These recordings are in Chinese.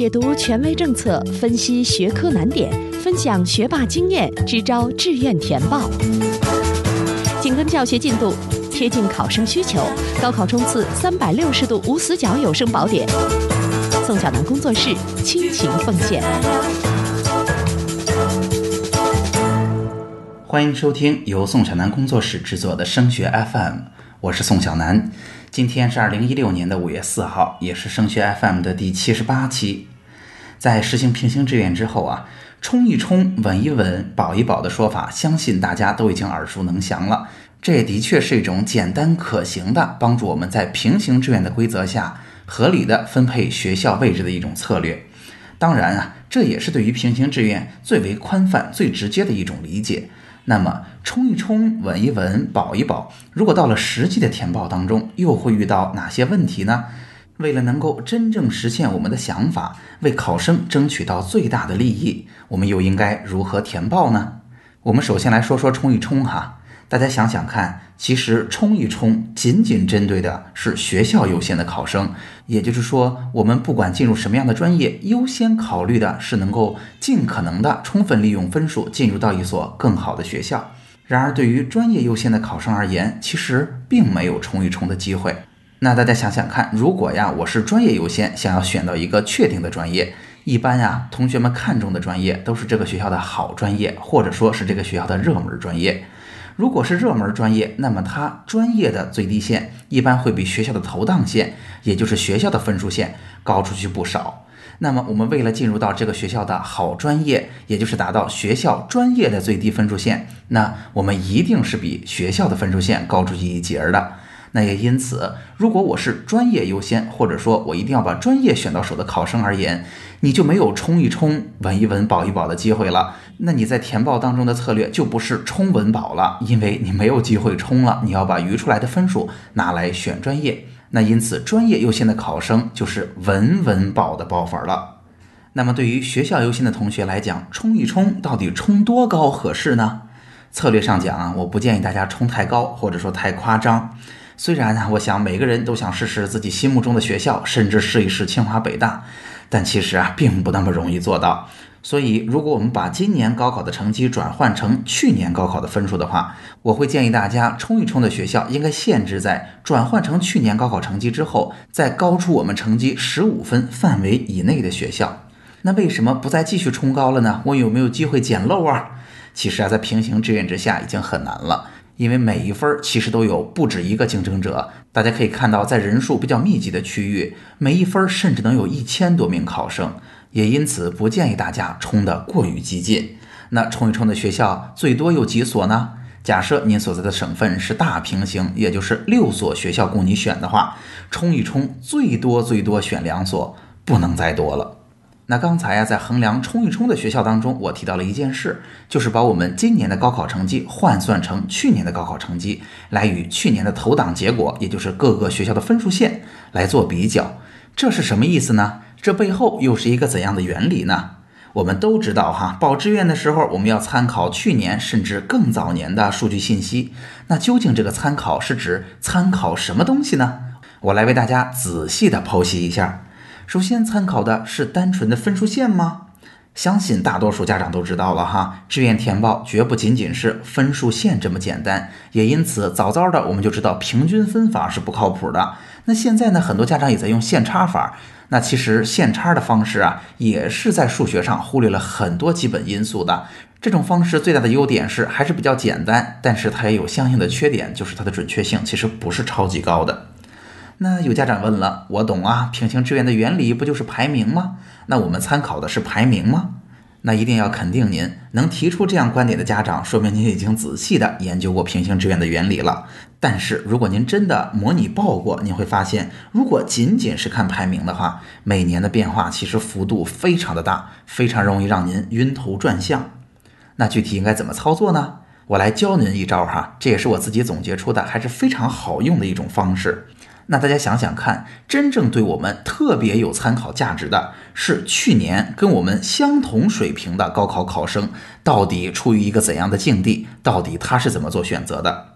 解读权威政策，分析学科难点，分享学霸经验，支招志愿填报。紧跟教学进度，贴近考生需求，高考冲刺三百六十度无死角有声宝典。宋小南工作室倾情奉献。欢迎收听由宋小南工作室制作的升学 FM，我是宋小南。今天是二零一六年的五月四号，也是升学 FM 的第七十八期。在实行平行志愿之后啊，冲一冲、稳一稳、保一保的说法，相信大家都已经耳熟能详了。这也的确是一种简单可行的，帮助我们在平行志愿的规则下合理的分配学校位置的一种策略。当然啊，这也是对于平行志愿最为宽泛、最直接的一种理解。那么冲一冲、稳一稳、保一保，如果到了实际的填报当中，又会遇到哪些问题呢？为了能够真正实现我们的想法，为考生争取到最大的利益，我们又应该如何填报呢？我们首先来说说冲一冲哈。大家想想看，其实冲一冲仅仅针对的是学校优先的考生，也就是说，我们不管进入什么样的专业，优先考虑的是能够尽可能的充分利用分数进入到一所更好的学校。然而，对于专业优先的考生而言，其实并没有冲一冲的机会。那大家想想看，如果呀，我是专业优先，想要选到一个确定的专业，一般呀，同学们看中的专业都是这个学校的好专业，或者说是这个学校的热门专业。如果是热门专业，那么它专业的最低线一般会比学校的投档线，也就是学校的分数线高出去不少。那么我们为了进入到这个学校的好专业，也就是达到学校专业的最低分数线，那我们一定是比学校的分数线高出去一截儿的。那也因此，如果我是专业优先，或者说我一定要把专业选到手的考生而言，你就没有冲一冲、稳一稳、保一保的机会了。那你在填报当中的策略就不是冲稳保了，因为你没有机会冲了，你要把余出来的分数拿来选专业。那因此，专业优先的考生就是稳稳保的报分了。那么对于学校优先的同学来讲，冲一冲到底冲多高合适呢？策略上讲啊，我不建议大家冲太高，或者说太夸张。虽然呢，我想每个人都想试试自己心目中的学校，甚至试一试清华北大，但其实啊，并不那么容易做到。所以，如果我们把今年高考的成绩转换成去年高考的分数的话，我会建议大家冲一冲的学校应该限制在转换成去年高考成绩之后，再高出我们成绩十五分范围以内的学校。那为什么不再继续冲高了呢？我有没有机会捡漏啊？其实啊，在平行志愿之下已经很难了。因为每一分其实都有不止一个竞争者，大家可以看到，在人数比较密集的区域，每一分甚至能有一千多名考生，也因此不建议大家冲得过于激进。那冲一冲的学校最多有几所呢？假设您所在的省份是大平行，也就是六所学校供你选的话，冲一冲最多最多选两所，不能再多了。那刚才呀，在衡量冲一冲的学校当中，我提到了一件事，就是把我们今年的高考成绩换算成去年的高考成绩，来与去年的投档结果，也就是各个学校的分数线来做比较。这是什么意思呢？这背后又是一个怎样的原理呢？我们都知道哈，报志愿的时候，我们要参考去年甚至更早年的数据信息。那究竟这个参考是指参考什么东西呢？我来为大家仔细的剖析一下。首先参考的是单纯的分数线吗？相信大多数家长都知道了哈，志愿填报绝不仅仅是分数线这么简单，也因此早早的我们就知道平均分法是不靠谱的。那现在呢，很多家长也在用线差法，那其实线差的方式啊，也是在数学上忽略了很多基本因素的。这种方式最大的优点是还是比较简单，但是它也有相应的缺点，就是它的准确性其实不是超级高的。那有家长问了，我懂啊，平行志愿的原理不就是排名吗？那我们参考的是排名吗？那一定要肯定您能提出这样观点的家长，说明您已经仔细的研究过平行志愿的原理了。但是如果您真的模拟报过，您会发现，如果仅仅是看排名的话，每年的变化其实幅度非常的大，非常容易让您晕头转向。那具体应该怎么操作呢？我来教您一招哈，这也是我自己总结出的，还是非常好用的一种方式。那大家想想看，真正对我们特别有参考价值的是去年跟我们相同水平的高考考生到底处于一个怎样的境地？到底他是怎么做选择的？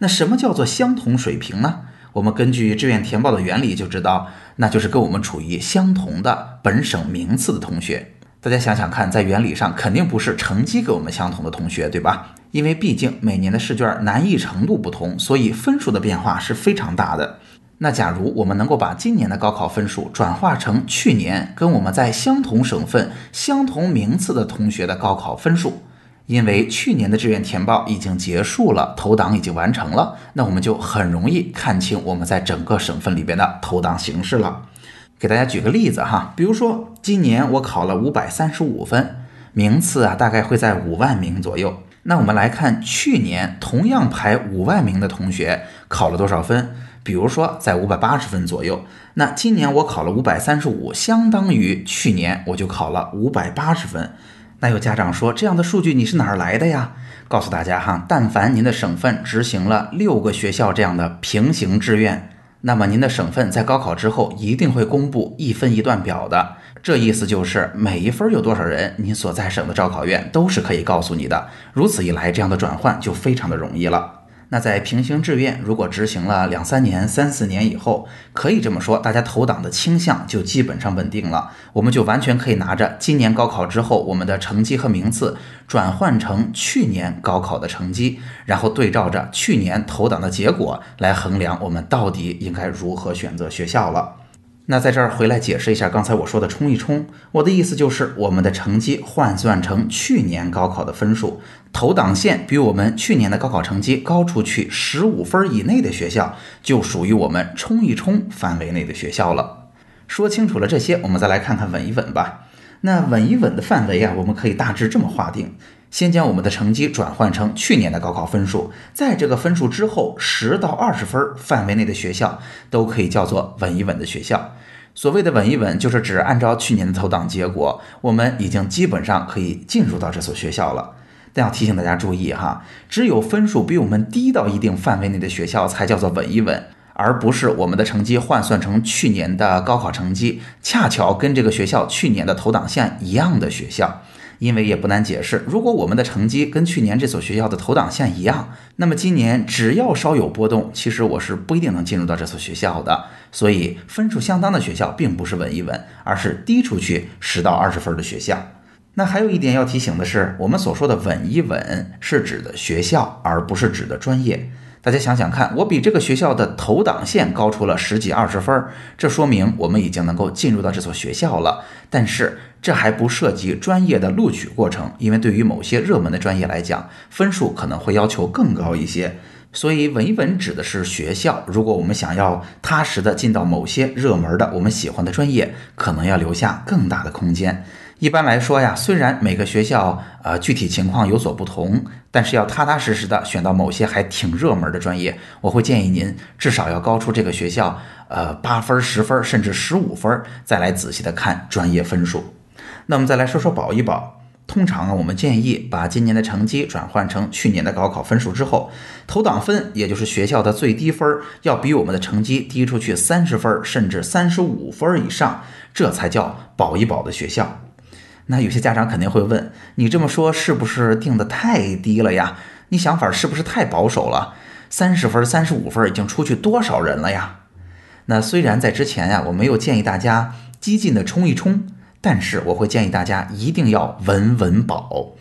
那什么叫做相同水平呢？我们根据志愿填报的原理就知道，那就是跟我们处于相同的本省名次的同学。大家想想看，在原理上肯定不是成绩跟我们相同的同学，对吧？因为毕竟每年的试卷难易程度不同，所以分数的变化是非常大的。那假如我们能够把今年的高考分数转化成去年跟我们在相同省份、相同名次的同学的高考分数，因为去年的志愿填报已经结束了，投档已经完成了，那我们就很容易看清我们在整个省份里边的投档形势了。给大家举个例子哈，比如说今年我考了五百三十五分，名次啊大概会在五万名左右。那我们来看去年同样排五万名的同学考了多少分？比如说在五百八十分左右，那今年我考了五百三十五，相当于去年我就考了五百八十分。那有家长说，这样的数据你是哪儿来的呀？告诉大家哈，但凡您的省份执行了六个学校这样的平行志愿，那么您的省份在高考之后一定会公布一分一段表的。这意思就是每一分有多少人，你所在省的招考院都是可以告诉你的。如此一来，这样的转换就非常的容易了。那在平行志愿如果执行了两三年、三四年以后，可以这么说，大家投档的倾向就基本上稳定了。我们就完全可以拿着今年高考之后我们的成绩和名次转换成去年高考的成绩，然后对照着去年投档的结果来衡量我们到底应该如何选择学校了。那在这儿回来解释一下刚才我说的冲一冲，我的意思就是我们的成绩换算成去年高考的分数，投档线比我们去年的高考成绩高出去十五分以内的学校，就属于我们冲一冲范围内的学校了。说清楚了这些，我们再来看看稳一稳吧。那稳一稳的范围啊，我们可以大致这么划定：先将我们的成绩转换成去年的高考分数，在这个分数之后十到二十分范围内的学校，都可以叫做稳一稳的学校。所谓的稳一稳，就是指按照去年的投档结果，我们已经基本上可以进入到这所学校了。但要提醒大家注意哈，只有分数比我们低到一定范围内的学校才叫做稳一稳，而不是我们的成绩换算成去年的高考成绩，恰巧跟这个学校去年的投档线一样的学校。因为也不难解释，如果我们的成绩跟去年这所学校的投档线一样，那么今年只要稍有波动，其实我是不一定能进入到这所学校的。所以分数相当的学校并不是稳一稳，而是低出去十到二十分的学校。那还有一点要提醒的是，我们所说的稳一稳是指的学校，而不是指的专业。大家想想看，我比这个学校的投档线高出了十几二十分，这说明我们已经能够进入到这所学校了。但是这还不涉及专业的录取过程，因为对于某些热门的专业来讲，分数可能会要求更高一些。所以稳一稳指的是学校。如果我们想要踏实的进到某些热门的我们喜欢的专业，可能要留下更大的空间。一般来说呀，虽然每个学校呃具体情况有所不同，但是要踏踏实实的选到某些还挺热门的专业，我会建议您至少要高出这个学校呃八分、十分甚至十五分，再来仔细的看专业分数。那我们再来说说保一保。通常啊，我们建议把今年的成绩转换成去年的高考分数之后，投档分也就是学校的最低分要比我们的成绩低出去三十分甚至三十五分以上，这才叫保一保的学校。那有些家长肯定会问，你这么说是不是定的太低了呀？你想法是不是太保守了？三十分、三十五分已经出去多少人了呀？那虽然在之前呀，我没有建议大家激进的冲一冲，但是我会建议大家一定要稳稳保。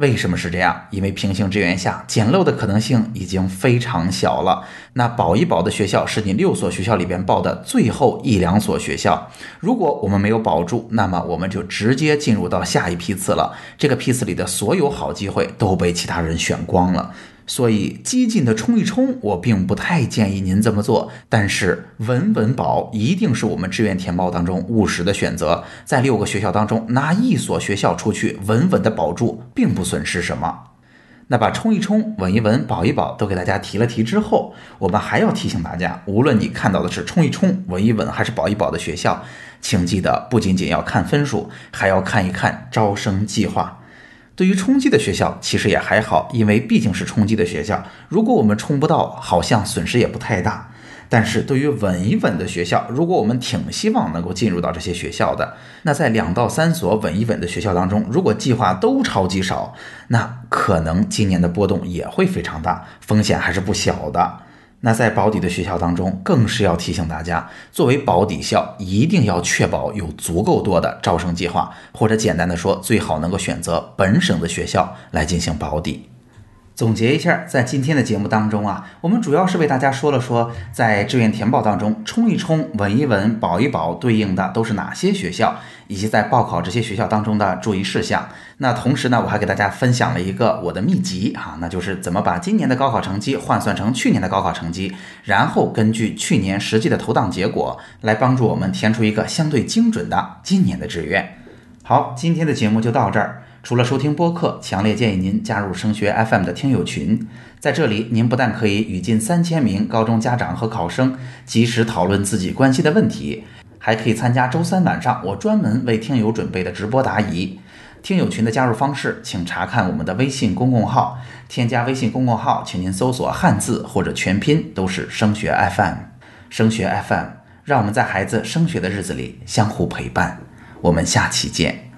为什么是这样？因为平行志愿下捡漏的可能性已经非常小了。那保一保的学校是你六所学校里边报的最后一两所学校。如果我们没有保住，那么我们就直接进入到下一批次了。这个批次里的所有好机会都被其他人选光了。所以激进的冲一冲，我并不太建议您这么做。但是稳稳保一定是我们志愿填报当中务实的选择。在六个学校当中，拿一所学校出去稳稳的保住，并不损失什么。那把冲一冲、稳一稳、保一保都给大家提了提之后，我们还要提醒大家，无论你看到的是冲一冲、稳一稳还是保一保的学校，请记得不仅仅要看分数，还要看一看招生计划。对于冲击的学校，其实也还好，因为毕竟是冲击的学校。如果我们冲不到，好像损失也不太大。但是对于稳一稳的学校，如果我们挺希望能够进入到这些学校的，那在两到三所稳一稳的学校当中，如果计划都超级少，那可能今年的波动也会非常大，风险还是不小的。那在保底的学校当中，更是要提醒大家，作为保底校，一定要确保有足够多的招生计划，或者简单的说，最好能够选择本省的学校来进行保底。总结一下，在今天的节目当中啊，我们主要是为大家说了说，在志愿填报当中冲一冲、稳一稳、保一保，对应的都是哪些学校，以及在报考这些学校当中的注意事项。那同时呢，我还给大家分享了一个我的秘籍哈，那就是怎么把今年的高考成绩换算成去年的高考成绩，然后根据去年实际的投档结果来帮助我们填出一个相对精准的今年的志愿。好，今天的节目就到这儿。除了收听播客，强烈建议您加入升学 FM 的听友群。在这里，您不但可以与近三千名高中家长和考生及时讨论自己关心的问题，还可以参加周三晚上我专门为听友准备的直播答疑。听友群的加入方式，请查看我们的微信公共号。添加微信公共号，请您搜索汉字或者全拼，都是升学 FM。升学 FM，让我们在孩子升学的日子里相互陪伴。我们下期见。